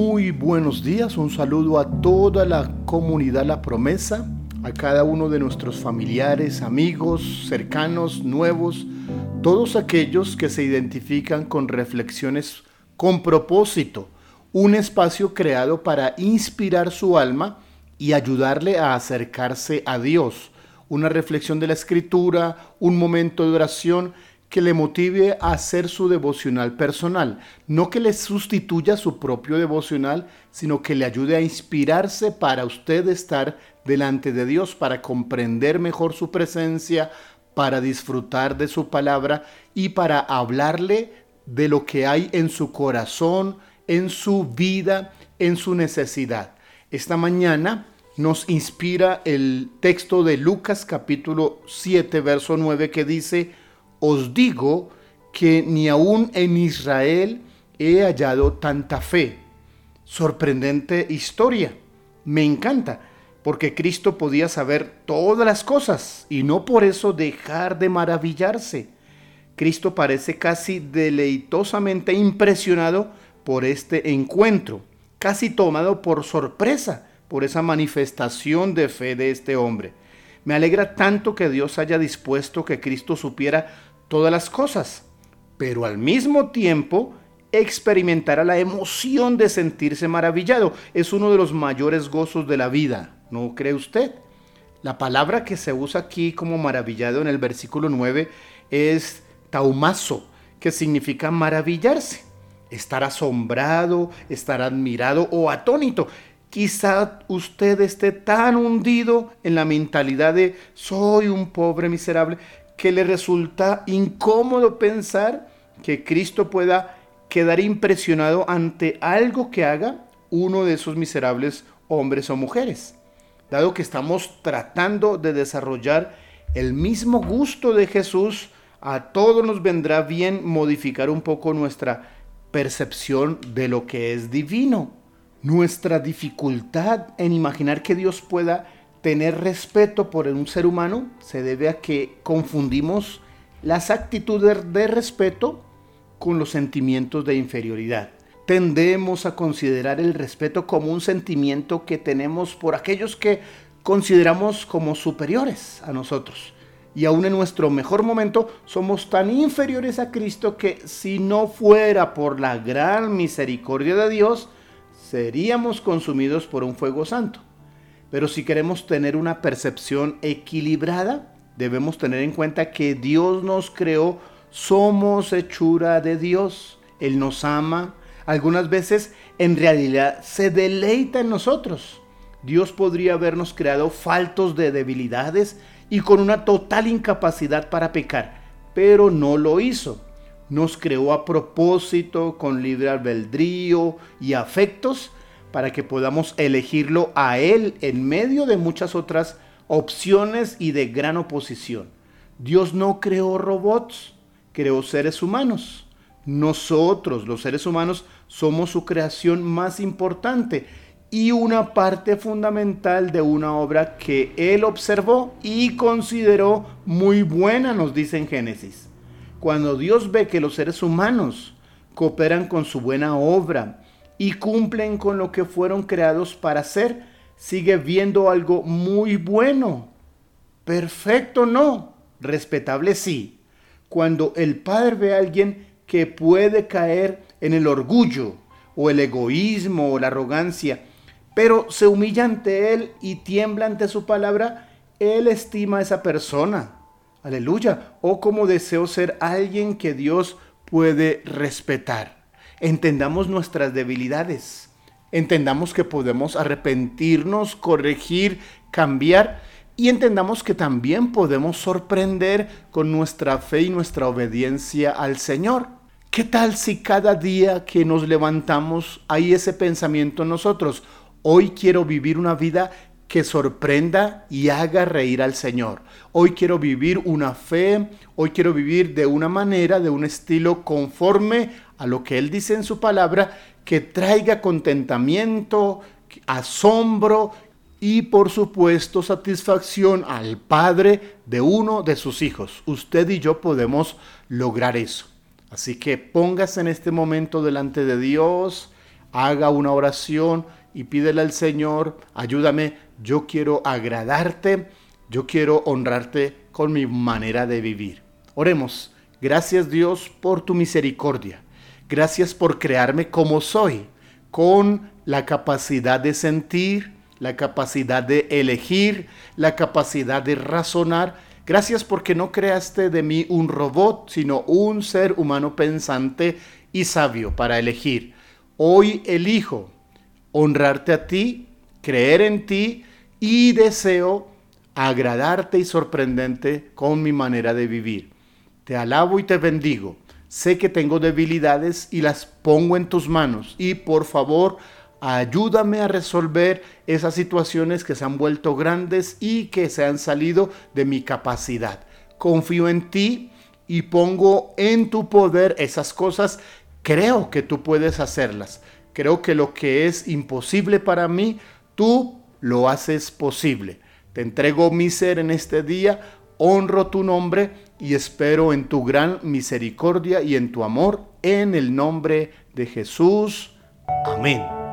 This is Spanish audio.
Muy buenos días, un saludo a toda la comunidad La Promesa, a cada uno de nuestros familiares, amigos, cercanos, nuevos, todos aquellos que se identifican con reflexiones con propósito, un espacio creado para inspirar su alma y ayudarle a acercarse a Dios, una reflexión de la escritura, un momento de oración que le motive a hacer su devocional personal, no que le sustituya su propio devocional, sino que le ayude a inspirarse para usted estar delante de Dios, para comprender mejor su presencia, para disfrutar de su palabra y para hablarle de lo que hay en su corazón, en su vida, en su necesidad. Esta mañana nos inspira el texto de Lucas capítulo 7, verso 9 que dice, os digo que ni aún en Israel he hallado tanta fe. Sorprendente historia. Me encanta, porque Cristo podía saber todas las cosas y no por eso dejar de maravillarse. Cristo parece casi deleitosamente impresionado por este encuentro, casi tomado por sorpresa por esa manifestación de fe de este hombre. Me alegra tanto que Dios haya dispuesto que Cristo supiera todas las cosas, pero al mismo tiempo experimentará la emoción de sentirse maravillado. Es uno de los mayores gozos de la vida, ¿no cree usted? La palabra que se usa aquí como maravillado en el versículo 9 es taumazo, que significa maravillarse, estar asombrado, estar admirado o atónito. Quizá usted esté tan hundido en la mentalidad de soy un pobre miserable que le resulta incómodo pensar que Cristo pueda quedar impresionado ante algo que haga uno de esos miserables hombres o mujeres. Dado que estamos tratando de desarrollar el mismo gusto de Jesús, a todos nos vendrá bien modificar un poco nuestra percepción de lo que es divino. Nuestra dificultad en imaginar que Dios pueda tener respeto por un ser humano se debe a que confundimos las actitudes de respeto con los sentimientos de inferioridad. Tendemos a considerar el respeto como un sentimiento que tenemos por aquellos que consideramos como superiores a nosotros. Y aún en nuestro mejor momento somos tan inferiores a Cristo que si no fuera por la gran misericordia de Dios, seríamos consumidos por un fuego santo. Pero si queremos tener una percepción equilibrada, debemos tener en cuenta que Dios nos creó, somos hechura de Dios, Él nos ama, algunas veces en realidad se deleita en nosotros. Dios podría habernos creado faltos de debilidades y con una total incapacidad para pecar, pero no lo hizo. Nos creó a propósito, con libre albedrío y afectos, para que podamos elegirlo a Él en medio de muchas otras opciones y de gran oposición. Dios no creó robots, creó seres humanos. Nosotros, los seres humanos, somos su creación más importante y una parte fundamental de una obra que Él observó y consideró muy buena, nos dice en Génesis. Cuando Dios ve que los seres humanos cooperan con su buena obra, y cumplen con lo que fueron creados para hacer, sigue viendo algo muy bueno. Perfecto no, respetable sí. Cuando el Padre ve a alguien que puede caer en el orgullo o el egoísmo o la arrogancia, pero se humilla ante Él y tiembla ante su palabra, Él estima a esa persona. Aleluya. O como deseo ser alguien que Dios puede respetar entendamos nuestras debilidades, entendamos que podemos arrepentirnos, corregir, cambiar y entendamos que también podemos sorprender con nuestra fe y nuestra obediencia al Señor. ¿Qué tal si cada día que nos levantamos hay ese pensamiento en nosotros? Hoy quiero vivir una vida que sorprenda y haga reír al Señor. Hoy quiero vivir una fe, hoy quiero vivir de una manera, de un estilo conforme a lo que Él dice en su palabra, que traiga contentamiento, asombro y por supuesto satisfacción al Padre de uno de sus hijos. Usted y yo podemos lograr eso. Así que póngase en este momento delante de Dios, haga una oración y pídele al Señor, ayúdame, yo quiero agradarte, yo quiero honrarte con mi manera de vivir. Oremos, gracias Dios por tu misericordia, gracias por crearme como soy, con la capacidad de sentir, la capacidad de elegir, la capacidad de razonar. Gracias porque no creaste de mí un robot, sino un ser humano pensante y sabio para elegir. Hoy elijo honrarte a ti, creer en ti y deseo agradarte y sorprendente con mi manera de vivir. Te alabo y te bendigo. Sé que tengo debilidades y las pongo en tus manos. Y por favor, ayúdame a resolver esas situaciones que se han vuelto grandes y que se han salido de mi capacidad. Confío en ti y pongo en tu poder esas cosas. Creo que tú puedes hacerlas. Creo que lo que es imposible para mí, tú lo haces posible. Te entrego mi ser en este día, honro tu nombre y espero en tu gran misericordia y en tu amor, en el nombre de Jesús. Amén.